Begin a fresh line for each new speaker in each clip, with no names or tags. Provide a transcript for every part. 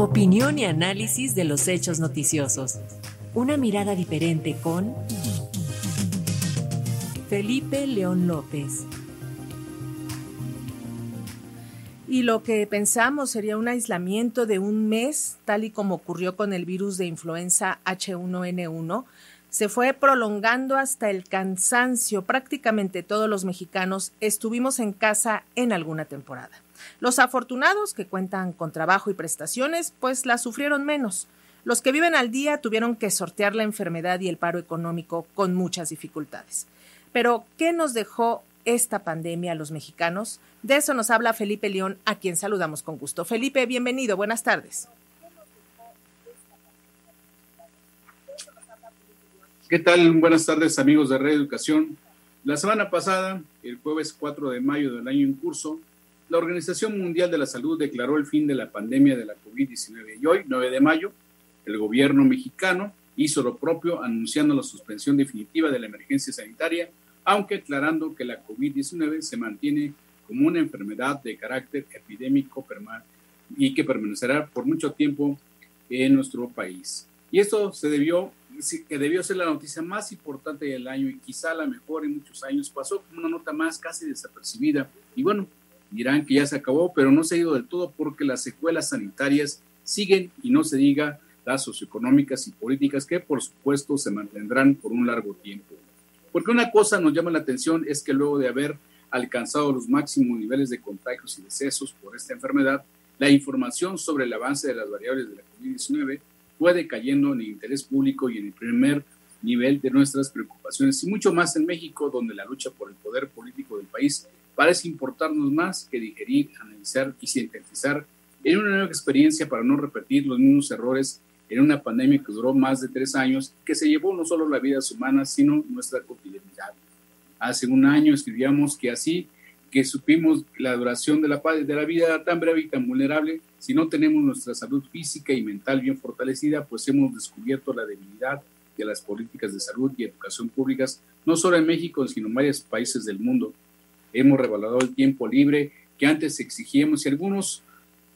Opinión y análisis de los hechos noticiosos. Una mirada diferente con Felipe León López.
Y lo que pensamos sería un aislamiento de un mes, tal y como ocurrió con el virus de influenza H1N1, se fue prolongando hasta el cansancio. Prácticamente todos los mexicanos estuvimos en casa en alguna temporada. Los afortunados que cuentan con trabajo y prestaciones, pues la sufrieron menos. Los que viven al día tuvieron que sortear la enfermedad y el paro económico con muchas dificultades. Pero, ¿qué nos dejó esta pandemia a los mexicanos? De eso nos habla Felipe León, a quien saludamos con gusto. Felipe, bienvenido, buenas tardes.
¿Qué tal? Buenas tardes amigos de Red Educación. La semana pasada, el jueves 4 de mayo del año en curso, la Organización Mundial de la Salud declaró el fin de la pandemia de la COVID-19 y hoy, 9 de mayo, el gobierno mexicano hizo lo propio anunciando la suspensión definitiva de la emergencia sanitaria, aunque aclarando que la COVID-19 se mantiene como una enfermedad de carácter epidémico y que permanecerá por mucho tiempo en nuestro país. Y esto se debió, que debió ser la noticia más importante del año y quizá la mejor en muchos años, pasó como una nota más casi desapercibida. Y bueno, dirán que ya se acabó, pero no se ha ido del todo porque las secuelas sanitarias siguen y no se diga las socioeconómicas y políticas que por supuesto se mantendrán por un largo tiempo. Porque una cosa nos llama la atención es que luego de haber alcanzado los máximos niveles de contagios y decesos por esta enfermedad, la información sobre el avance de las variables de la COVID-19 fue decayendo en el interés público y en el primer nivel de nuestras preocupaciones, y mucho más en México, donde la lucha por el poder político del país parece importarnos más que digerir, analizar y sintetizar en una nueva experiencia para no repetir los mismos errores en una pandemia que duró más de tres años, que se llevó no solo la vida humana, sino nuestra cotidianidad. Hace un año escribíamos que así que supimos la duración de la, de la vida tan breve y tan vulnerable, si no tenemos nuestra salud física y mental bien fortalecida, pues hemos descubierto la debilidad de las políticas de salud y educación públicas, no solo en México, sino en varios países del mundo. Hemos revalorado el tiempo libre que antes exigíamos y algunos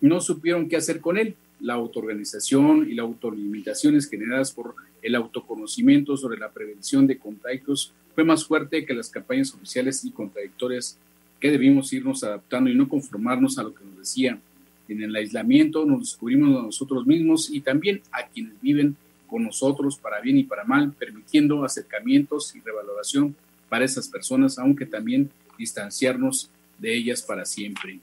no supieron qué hacer con él. La autoorganización y las autolimitaciones generadas por el autoconocimiento sobre la prevención de contagios fue más fuerte que las campañas oficiales y contradictorias que debimos irnos adaptando y no conformarnos a lo que nos decían. En el aislamiento nos descubrimos a nosotros mismos y también a quienes viven con nosotros para bien y para mal, permitiendo acercamientos y revaloración para esas personas, aunque también distanciarnos de ellas para siempre.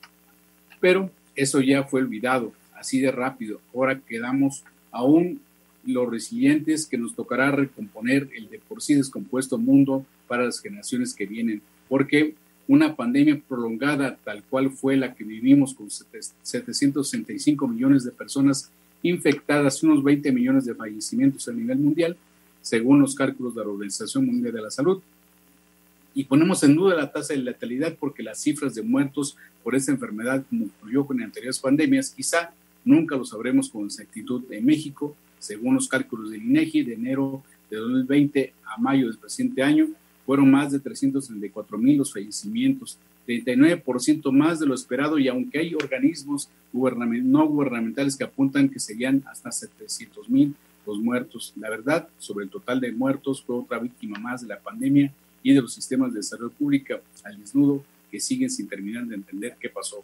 Pero eso ya fue olvidado, así de rápido. Ahora quedamos aún los resilientes que nos tocará recomponer el de por sí descompuesto mundo para las generaciones que vienen, porque una pandemia prolongada tal cual fue la que vivimos con 765 millones de personas infectadas unos 20 millones de fallecimientos a nivel mundial, según los cálculos de la Organización Mundial de la Salud, y ponemos en duda la tasa de letalidad porque las cifras de muertos por esta enfermedad, como ocurrió con anteriores pandemias, quizá nunca lo sabremos con exactitud en México, según los cálculos del INEGI de enero de 2020 a mayo del presente año, fueron más de 334 mil los fallecimientos, 39% más de lo esperado y aunque hay organismos no gubernamentales que apuntan que serían hasta 700 mil los muertos, la verdad sobre el total de muertos fue otra víctima más de la pandemia y de los sistemas de salud pública al desnudo que siguen sin terminar de entender qué pasó.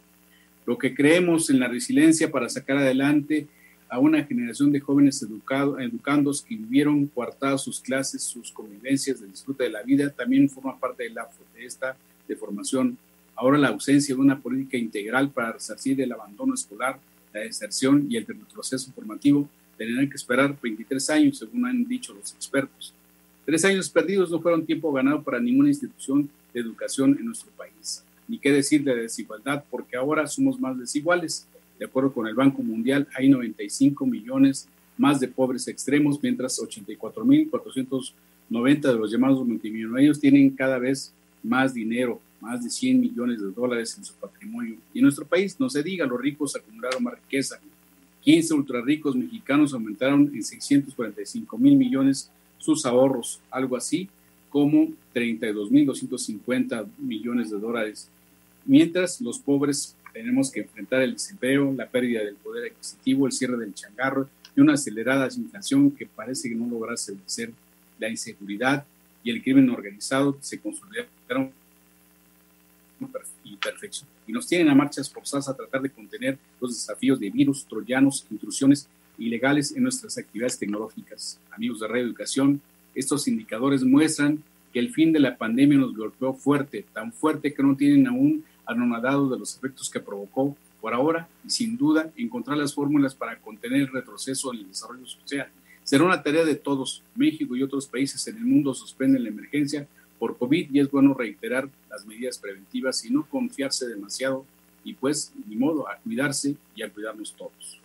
Lo que creemos en la resiliencia para sacar adelante a una generación de jóvenes educado, educandos que vivieron coartadas sus clases, sus convivencias de disfrute de la vida, también forma parte de, la, de esta deformación. Ahora la ausencia de una política integral para resarcir el abandono escolar, la deserción y el retroceso formativo tendrán que esperar 23 años, según han dicho los expertos. Tres años perdidos no fueron tiempo ganado para ninguna institución de educación en nuestro país. Ni qué decir de desigualdad, porque ahora somos más desiguales. De acuerdo con el Banco Mundial, hay 95 millones más de pobres extremos, mientras 84.490 de los llamados multimillonarios tienen cada vez más dinero, más de 100 millones de dólares en su patrimonio. Y en nuestro país, no se diga, los ricos acumularon más riqueza. 15 ultra ricos mexicanos aumentaron en 645 mil millones sus ahorros, algo así como 32.250 millones de dólares, mientras los pobres tenemos que enfrentar el desempleo, la pérdida del poder adquisitivo, el cierre del changarro y una acelerada inflación que parece que no logra vencer la inseguridad y el crimen organizado se consolidaron y. Y nos tienen a marchas forzadas a tratar de contener los desafíos de virus, troyanos, intrusiones ilegales en nuestras actividades tecnológicas. Amigos de Radio Educación, estos indicadores muestran que el fin de la pandemia nos golpeó fuerte, tan fuerte que no tienen aún anonadado de los efectos que provocó por ahora y sin duda encontrar las fórmulas para contener el retroceso en el desarrollo social. Será una tarea de todos. México y otros países en el mundo suspenden la emergencia por COVID y es bueno reiterar las medidas preventivas y no confiarse demasiado y pues ni modo a cuidarse y a cuidarnos todos.